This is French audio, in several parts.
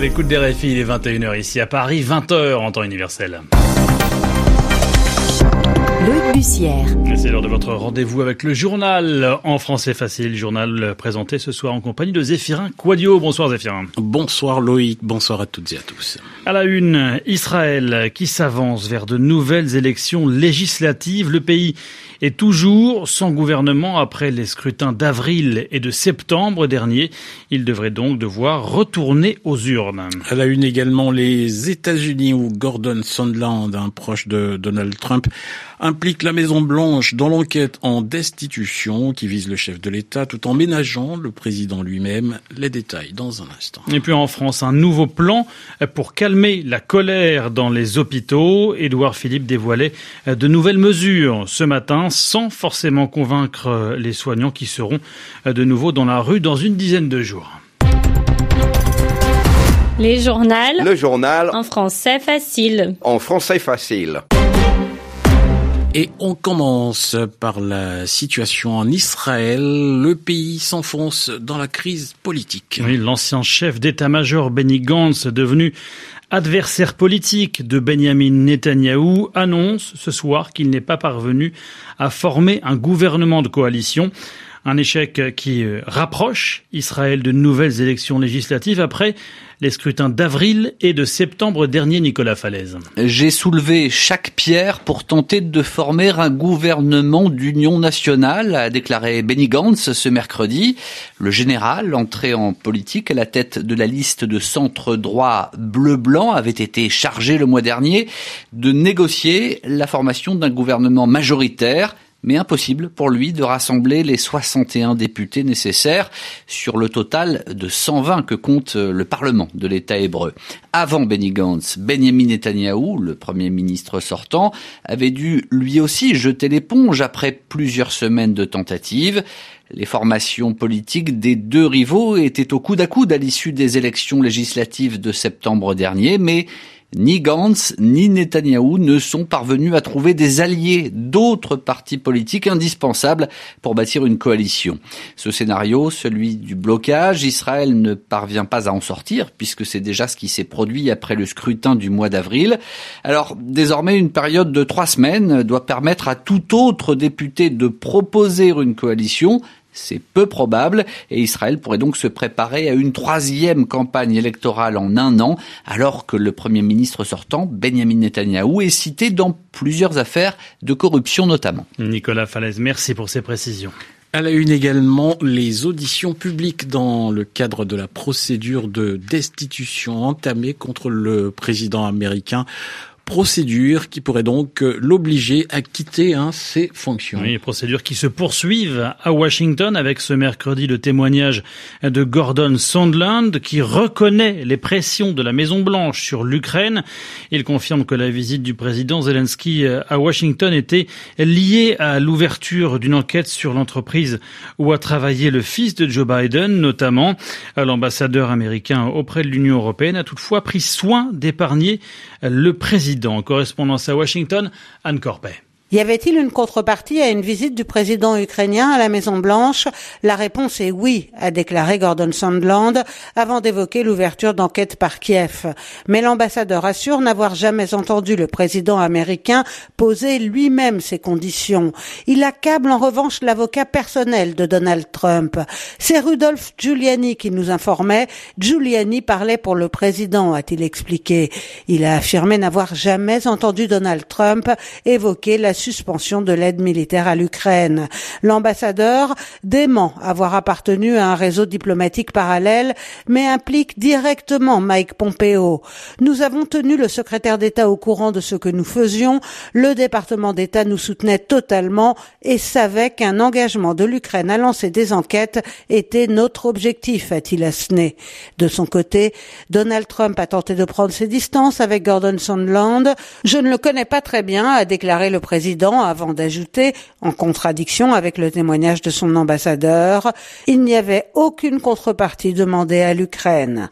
À l'écoute des RFI, il est 21h ici à Paris, 20h en temps universel. Bussière. C'est l'heure de votre rendez-vous avec le journal en français facile, journal présenté ce soir en compagnie de Zéphirin Quadio. Bonsoir Zéphirin. Bonsoir Loïc, bonsoir à toutes et à tous. À la une, Israël qui s'avance vers de nouvelles élections législatives. Le pays est toujours sans gouvernement après les scrutins d'avril et de septembre dernier. Il devrait donc devoir retourner aux urnes. À la une également, les États-Unis où Gordon Sondland, un proche de Donald Trump, implique la Maison Blanche dans l'enquête en destitution qui vise le chef de l'État tout en ménageant le président lui-même. Les détails dans un instant. Et puis en France, un nouveau plan pour calmer la colère dans les hôpitaux. Édouard Philippe dévoilait de nouvelles mesures ce matin sans forcément convaincre les soignants qui seront de nouveau dans la rue dans une dizaine de jours. Les journaux. Le journal. En français facile. En français facile. Et on commence par la situation en Israël. Le pays s'enfonce dans la crise politique. L'ancien chef d'état-major Benny Gantz, devenu adversaire politique de Benjamin Netanyahou, annonce ce soir qu'il n'est pas parvenu à former un gouvernement de coalition. Un échec qui euh, rapproche Israël de nouvelles élections législatives après les scrutins d'avril et de septembre dernier, Nicolas Falaise. J'ai soulevé chaque pierre pour tenter de former un gouvernement d'union nationale, a déclaré Benny Gantz ce mercredi. Le général, entré en politique à la tête de la liste de centre droit bleu-blanc, avait été chargé le mois dernier de négocier la formation d'un gouvernement majoritaire mais impossible pour lui de rassembler les 61 députés nécessaires sur le total de 120 que compte le Parlement de l'État hébreu. Avant Benny Gantz, Benjamin Netanyahou, le Premier ministre sortant, avait dû lui aussi jeter l'éponge après plusieurs semaines de tentatives. Les formations politiques des deux rivaux étaient au coude à coude à l'issue des élections législatives de septembre dernier, mais ni Gantz ni Netanyahou ne sont parvenus à trouver des alliés d'autres partis politiques indispensables pour bâtir une coalition. Ce scénario, celui du blocage, Israël ne parvient pas à en sortir puisque c'est déjà ce qui s'est produit après le scrutin du mois d'avril. Alors désormais, une période de trois semaines doit permettre à tout autre député de proposer une coalition c'est peu probable et Israël pourrait donc se préparer à une troisième campagne électorale en un an alors que le Premier ministre sortant, Benjamin Netanyahou, est cité dans plusieurs affaires de corruption notamment. Nicolas Falaise, merci pour ces précisions. À la une également, les auditions publiques dans le cadre de la procédure de destitution entamée contre le président américain procédure qui pourrait donc euh, l'obliger à quitter hein, ses fonctions. Oui, procédures qui se poursuivent à Washington avec ce mercredi le témoignage de Gordon Sondland qui reconnaît les pressions de la Maison Blanche sur l'Ukraine. Il confirme que la visite du président Zelensky euh, à Washington était liée à l'ouverture d'une enquête sur l'entreprise où a travaillé le fils de Joe Biden, notamment. L'ambassadeur américain auprès de l'Union européenne a toutefois pris soin d'épargner le président en correspondance à Washington, Anne Corpet. Y avait-il une contrepartie à une visite du président ukrainien à la Maison Blanche La réponse est oui, a déclaré Gordon Sondland avant d'évoquer l'ouverture d'enquête par Kiev. Mais l'ambassadeur assure n'avoir jamais entendu le président américain poser lui-même ses conditions. Il accable en revanche l'avocat personnel de Donald Trump. C'est Rudolph Giuliani qui nous informait. Giuliani parlait pour le président, a-t-il expliqué. Il a affirmé n'avoir jamais entendu Donald Trump évoquer la suspension de l'aide militaire à l'Ukraine. L'ambassadeur dément avoir appartenu à un réseau diplomatique parallèle, mais implique directement Mike Pompeo. Nous avons tenu le secrétaire d'État au courant de ce que nous faisions. Le département d'État nous soutenait totalement et savait qu'un engagement de l'Ukraine à lancer des enquêtes était notre objectif, a-t-il assené. De son côté, Donald Trump a tenté de prendre ses distances avec Gordon Sondland. Je ne le connais pas très bien, a déclaré le président avant d'ajouter, en contradiction avec le témoignage de son ambassadeur, il n'y avait aucune contrepartie demandée à l'Ukraine.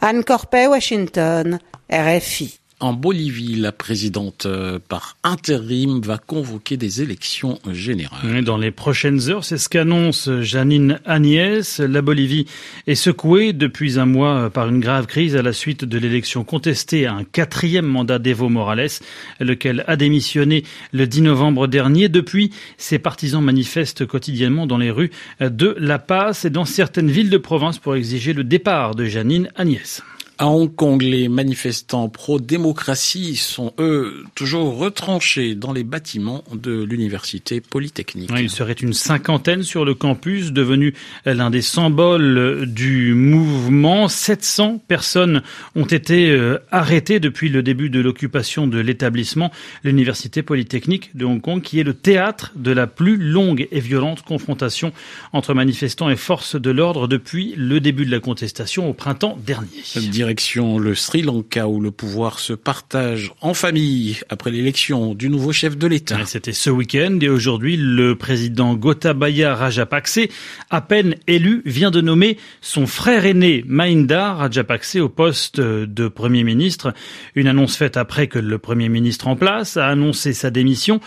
Anne Corpet, Washington, RFI. En Bolivie, la présidente euh, par intérim va convoquer des élections générales. Dans les prochaines heures, c'est ce qu'annonce Janine Agnès. La Bolivie est secouée depuis un mois par une grave crise à la suite de l'élection contestée à un quatrième mandat d'Evo Morales, lequel a démissionné le 10 novembre dernier. Depuis, ses partisans manifestent quotidiennement dans les rues de La Paz et dans certaines villes de province pour exiger le départ de Janine Agnès. À Hong Kong, les manifestants pro-démocratie sont, eux, toujours retranchés dans les bâtiments de l'université polytechnique. il serait une cinquantaine sur le campus, devenu l'un des symboles du mouvement. 700 personnes ont été euh, arrêtées depuis le début de l'occupation de l'établissement, l'université polytechnique de Hong Kong, qui est le théâtre de la plus longue et violente confrontation entre manifestants et forces de l'ordre depuis le début de la contestation au printemps dernier direction le Sri Lanka où le pouvoir se partage en famille après l'élection du nouveau chef de l'État. C'était ce week-end et aujourd'hui le président Gotabaya Rajapakse, à peine élu, vient de nommer son frère aîné Mahinda Rajapakse au poste de Premier ministre. Une annonce faite après que le Premier ministre en place a annoncé sa démission.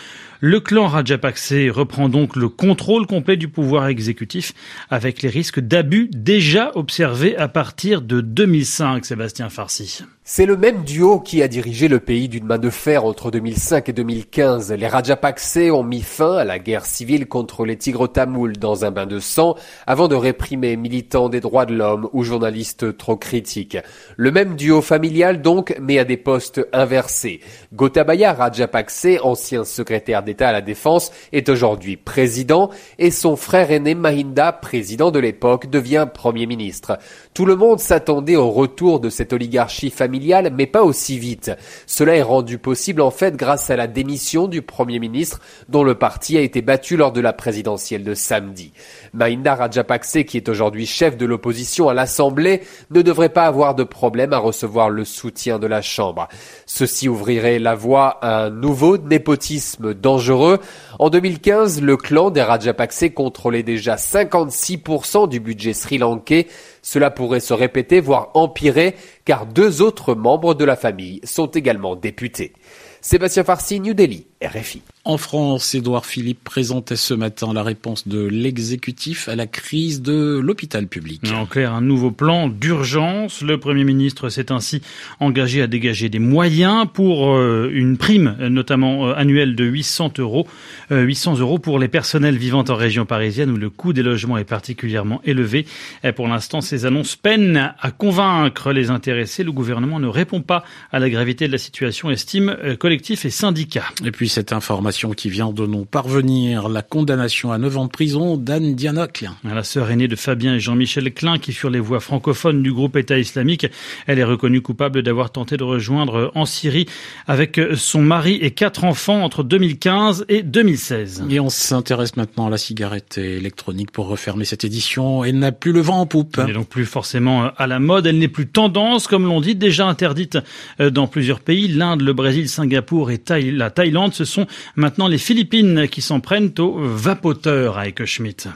Le clan Rajapakse reprend donc le contrôle complet du pouvoir exécutif avec les risques d'abus déjà observés à partir de 2005, Sébastien Farsi. C'est le même duo qui a dirigé le pays d'une main de fer entre 2005 et 2015. Les Rajapakse ont mis fin à la guerre civile contre les tigres tamouls dans un bain de sang avant de réprimer militants des droits de l'homme ou journalistes trop critiques. Le même duo familial donc, mais à des postes inversés. Gotabaya Rajapakse, ancien secrétaire d'État à la Défense, est aujourd'hui président et son frère aîné Mahinda, président de l'époque, devient Premier ministre. Tout le monde s'attendait au retour de cette oligarchie familiale mais pas aussi vite. Cela est rendu possible en fait grâce à la démission du Premier ministre dont le parti a été battu lors de la présidentielle de samedi. Mahinda Rajapakse, qui est aujourd'hui chef de l'opposition à l'Assemblée, ne devrait pas avoir de problème à recevoir le soutien de la Chambre. Ceci ouvrirait la voie à un nouveau népotisme dangereux. En 2015, le clan des Rajapakse contrôlait déjà 56% du budget sri-lankais. Cela pourrait se répéter, voire empirer, car deux autres membres de la famille sont également députés. Sébastien Farsi, New Delhi, RFI. En France, Édouard Philippe présentait ce matin la réponse de l'exécutif à la crise de l'hôpital public. En clair, un nouveau plan d'urgence. Le Premier ministre s'est ainsi engagé à dégager des moyens pour euh, une prime, notamment euh, annuelle de 800 euros, 800 euh, euros pour les personnels vivant en région parisienne où le coût des logements est particulièrement élevé. Et pour l'instant, ces annonces peinent à convaincre les intéressés. Le gouvernement ne répond pas à la gravité de la situation, estime collectif et syndicats. Et puis cette information qui vient de nous parvenir, la condamnation à 9 ans de prison d'Anne Diana Klein. La sœur aînée de Fabien et Jean-Michel Klein qui furent les voix francophones du groupe État islamique. Elle est reconnue coupable d'avoir tenté de rejoindre en Syrie avec son mari et quatre enfants entre 2015 et 2016. Et on s'intéresse maintenant à la cigarette électronique pour refermer cette édition. Elle n'a plus le vent en poupe. Elle n'est donc plus forcément à la mode. Elle n'est plus tendance, comme l'on dit, déjà interdite dans plusieurs pays. L'Inde, le Brésil, Singapour et la Thaïlande. Ce sont Maintenant, les Philippines qui s'en prennent au vapoteur à Schmidt.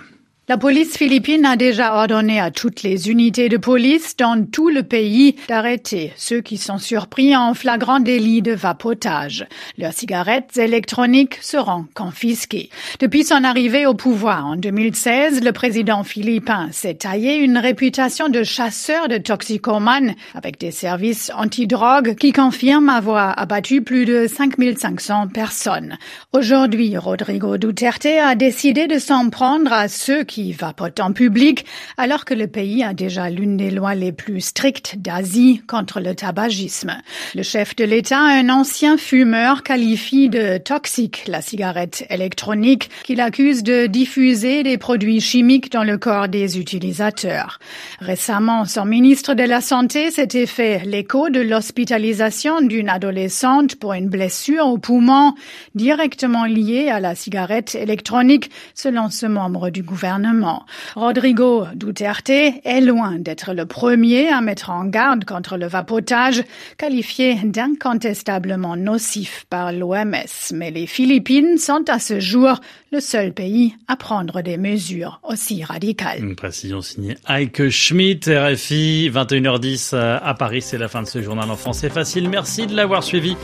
La police philippine a déjà ordonné à toutes les unités de police dans tout le pays d'arrêter ceux qui sont surpris en flagrant délit de vapotage. Leurs cigarettes électroniques seront confisquées. Depuis son arrivée au pouvoir en 2016, le président philippin s'est taillé une réputation de chasseur de toxicomanes avec des services antidrogue qui confirment avoir abattu plus de 5500 personnes. Aujourd'hui, Rodrigo Duterte a décidé de s'en prendre à ceux qui qui vapotent en public, alors que le pays a déjà l'une des lois les plus strictes d'Asie contre le tabagisme. Le chef de l'État, un ancien fumeur, qualifie de toxique la cigarette électronique qu'il accuse de diffuser des produits chimiques dans le corps des utilisateurs. Récemment, son ministre de la Santé s'était fait l'écho de l'hospitalisation d'une adolescente pour une blessure au poumon directement liée à la cigarette électronique, selon ce membre du gouvernement. Gouvernement. Rodrigo Duterte est loin d'être le premier à mettre en garde contre le vapotage, qualifié d'incontestablement nocif par l'OMS. Mais les Philippines sont à ce jour le seul pays à prendre des mesures aussi radicales. Une précision signée Heike Schmidt, RFI, 21h10 à Paris. C'est la fin de ce journal en français facile. Merci de l'avoir suivi.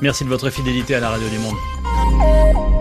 Merci de votre fidélité à la radio du monde.